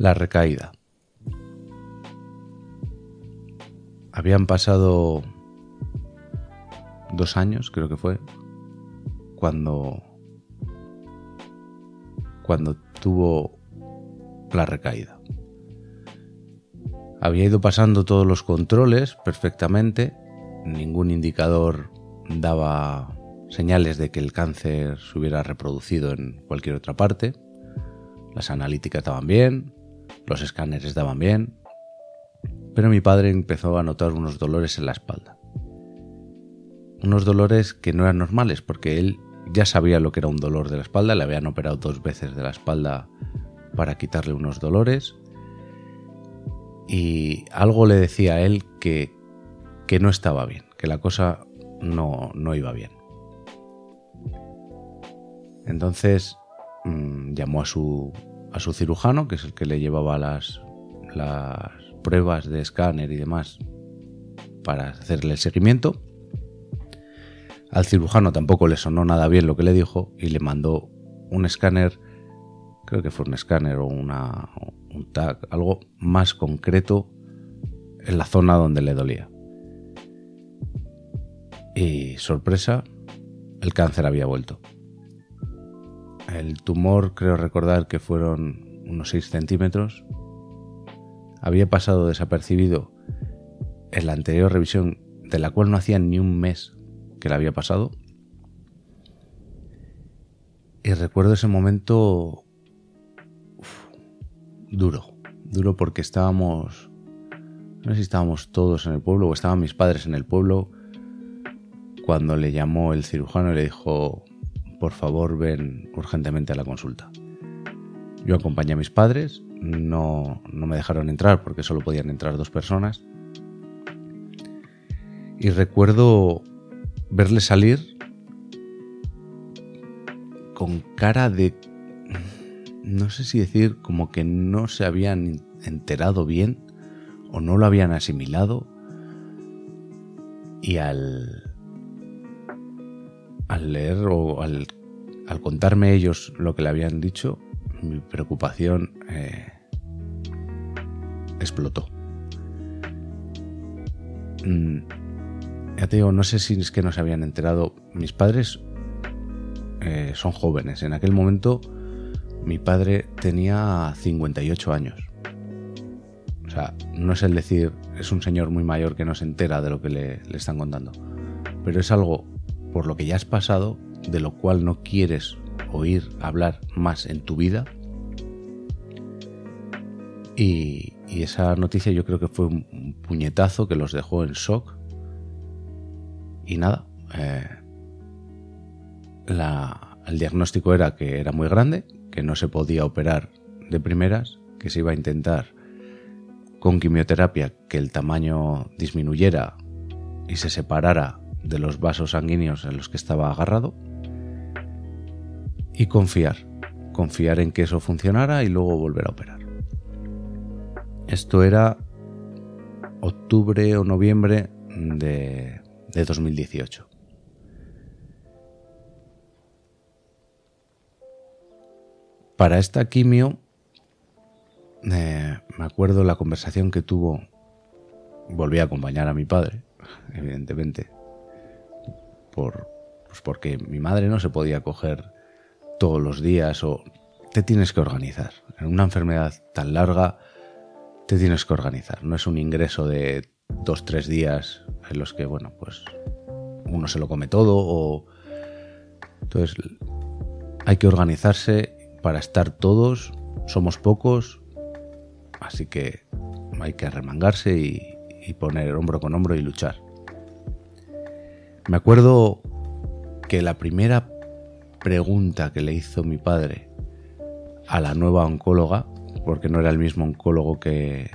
La recaída. Habían pasado dos años, creo que fue, cuando, cuando tuvo la recaída. Había ido pasando todos los controles perfectamente, ningún indicador daba señales de que el cáncer se hubiera reproducido en cualquier otra parte, las analíticas estaban bien, los escáneres daban bien, pero mi padre empezó a notar unos dolores en la espalda. Unos dolores que no eran normales porque él ya sabía lo que era un dolor de la espalda, le habían operado dos veces de la espalda para quitarle unos dolores y algo le decía a él que, que no estaba bien, que la cosa no, no iba bien. Entonces mm, llamó a su, a su cirujano, que es el que le llevaba las, las pruebas de escáner y demás para hacerle el seguimiento. Al cirujano tampoco le sonó nada bien lo que le dijo y le mandó un escáner, creo que fue un escáner o una, un tag, algo más concreto en la zona donde le dolía. Y sorpresa, el cáncer había vuelto. El tumor, creo recordar que fueron unos 6 centímetros. Había pasado desapercibido en la anterior revisión, de la cual no hacía ni un mes que la había pasado. Y recuerdo ese momento duro, duro porque estábamos, no sé si estábamos todos en el pueblo o estaban mis padres en el pueblo cuando le llamó el cirujano y le dijo, por favor ven urgentemente a la consulta. Yo acompañé a mis padres, no, no me dejaron entrar porque solo podían entrar dos personas. Y recuerdo verle salir con cara de... No sé si decir como que no se habían enterado bien o no lo habían asimilado. Y al, al leer o al, contarme ellos lo que le habían dicho, mi preocupación eh, explotó. Mm, ya te digo, no sé si es que no se habían enterado. Mis padres eh, son jóvenes. En aquel momento mi padre tenía 58 años. O sea, no es el decir, es un señor muy mayor que no se entera de lo que le, le están contando. Pero es algo por lo que ya has pasado, de lo cual no quieres oír hablar más en tu vida. Y, esa noticia yo creo que fue un puñetazo que los dejó en shock. Y nada, eh, el diagnóstico era que era muy grande, que no se podía operar de primeras, que se iba a intentar con quimioterapia que el tamaño disminuyera y se separara de los vasos sanguíneos en los que estaba agarrado y confiar, confiar en que eso funcionara y luego volver a operar. Esto era octubre o noviembre de, 2018. Para esta quimio, eh, me acuerdo la conversación que tuvo, volví a acompañar a mi padre, evidentemente, por, pues porque mi madre no se podía coger todos los días o te tienes que organizar. En una enfermedad tan larga te tienes que organizar. No es un ingreso de dos, tres días en los que, bueno, pues uno se lo come todo o... Entonces hay que organizarse para estar todos, somos pocos, así que hay que remangarse y, y poner hombro con hombro y luchar. Me acuerdo que la primera pregunta que le hizo mi padre a la nueva oncóloga, porque no era el mismo oncólogo que,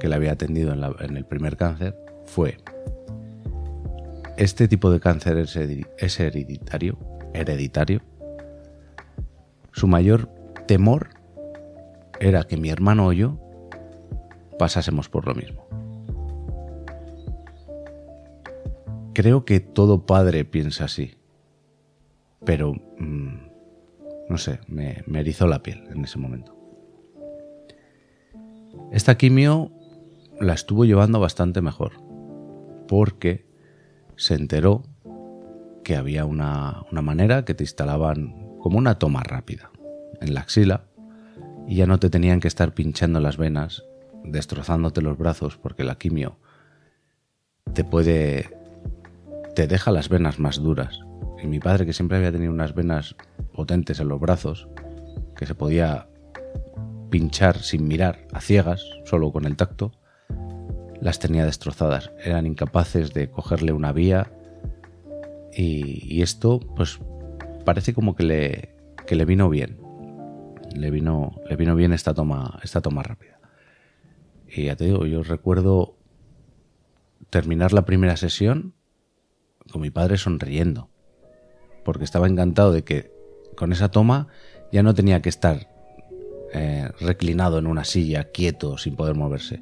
le había atendido en, el primer cáncer, fue, ¿este tipo de cáncer es, es hereditario? hereditario? Su mayor temor era que mi hermano o yo pasásemos por lo mismo. Creo que todo padre piensa así. Pero, mm, no sé, me, erizó la piel en ese momento. Esta quimio la estuvo llevando bastante mejor, porque se enteró que había una, una manera que te instalaban como una toma rápida en la axila y ya no te tenían que estar pinchando las venas, destrozándote los brazos, porque la quimio te puede... te deja las venas más duras. Y mi padre, que siempre había tenido unas venas potentes en los brazos, que se podía pinchar sin mirar, a ciegas, solo con el tacto, las tenía destrozadas. Eran incapaces de cogerle una vía y, esto, pues, parece como que le, que le vino bien. Le vino, le vino bien esta toma, esta toma rápida. Y ya te digo, yo recuerdo terminar la primera sesión con mi padre sonriendo, porque estaba encantado de que con esa toma ya no tenía que estar eh, reclinado en una silla, quieto, sin poder moverse.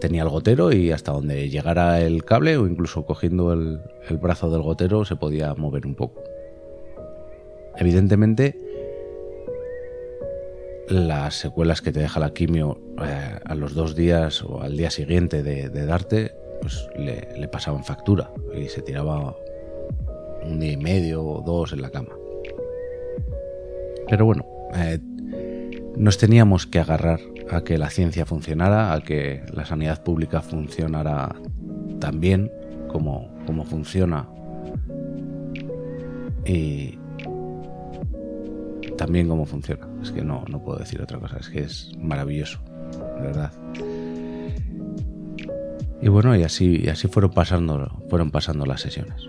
Tenía el gotero y hasta donde llegara el cable o incluso cogiendo el, brazo del gotero se podía mover un poco. Evidentemente, las secuelas que te deja la quimio eh, a los dos días o al día siguiente de, darte, pues le, pasaban factura y se tiraba un día y medio o dos en la cama. Pero bueno, eh, nos teníamos que agarrar a que la ciencia funcionara, a que la sanidad pública funcionara tan bien como, como funciona y también como funciona. Es que no, no puedo decir otra cosa, es que es maravilloso, de verdad. Y bueno, y así, y así fueron pasando, fueron pasando las sesiones.